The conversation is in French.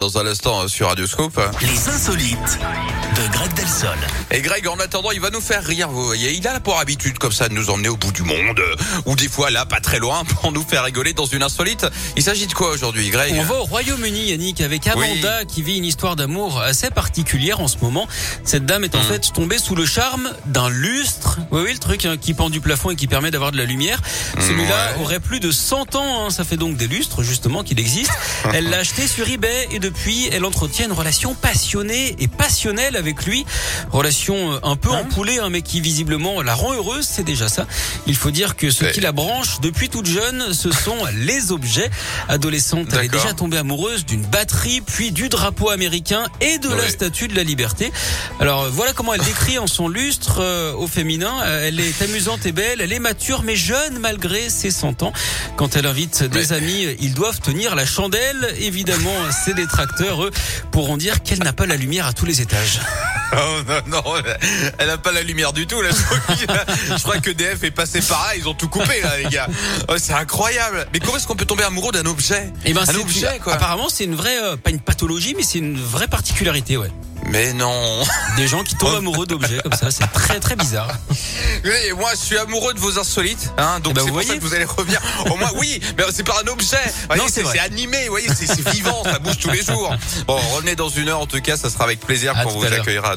Dans un instant euh, sur Radioscope. Les insolites de Greg Delsol. Et Greg, en attendant, il va nous faire rire, vous voyez. Il a pour habitude comme ça de nous emmener au bout du monde, euh, ou des fois là, pas très loin, pour nous faire rigoler dans une insolite. Il s'agit de quoi aujourd'hui, Greg On va au Royaume-Uni, Yannick, avec Amanda qui vit une histoire d'amour assez particulière en ce moment. Cette dame est en Hum. fait tombée sous le charme d'un lustre. Oui, oui, le truc hein, qui pend du plafond et qui permet d'avoir de la lumière. Celui-là Ouais. aurait plus de 100 ans. hein. Ça fait donc des lustres, justement, qu'il existe. Elle l'a acheté sur eBay et depuis, elle entretient une relation passionnée et passionnelle avec lui. Relation euh, un peu empoulée, hein, mais qui visiblement la rend heureuse. C'est déjà ça. Il faut dire que ce Ouais. qui la branche depuis toute jeune, ce sont les objets. Adolescente, elle est déjà tombée amoureuse d'une batterie, puis du drapeau américain et de la Ouais. statue de la liberté. Alors euh, voilà comment elle décrit en son lustre euh, au féminin. Euh, Elle est amusante et belle, elle est mature mais jeune malgré ses 100 ans. Quand elle invite des Mais- amis, ils doivent tenir la chandelle. Évidemment, ses détracteurs, eux, pourront dire qu'elle n'a pas la lumière à tous les étages. Oh non, non, elle n'a pas la lumière du tout. Là. Je crois que DF est passé par là, ils ont tout coupé là, les gars. Oh, c'est incroyable. Mais comment est-ce qu'on peut tomber amoureux d'un objet? Et ben, Un objet, quoi. Apparemment, c'est une vraie, euh, pas une pathologie, mais c'est une vraie particularité, ouais. Mais non. Des gens qui tombent amoureux d'objets comme ça, c'est très très bizarre. Oui, moi, je suis amoureux de vos insolites, hein, donc Eh ben, c'est vous pour ça voyez. que vous allez revenir. Au moins, oui, mais c'est pas un objet. Voyez, Non, c'est c'est animé, vous voyez, c'est c'est vivant, ça bouge tous les jours. Bon, revenez dans une heure, en tout cas, ça sera avec plaisir qu'on vous accueillera.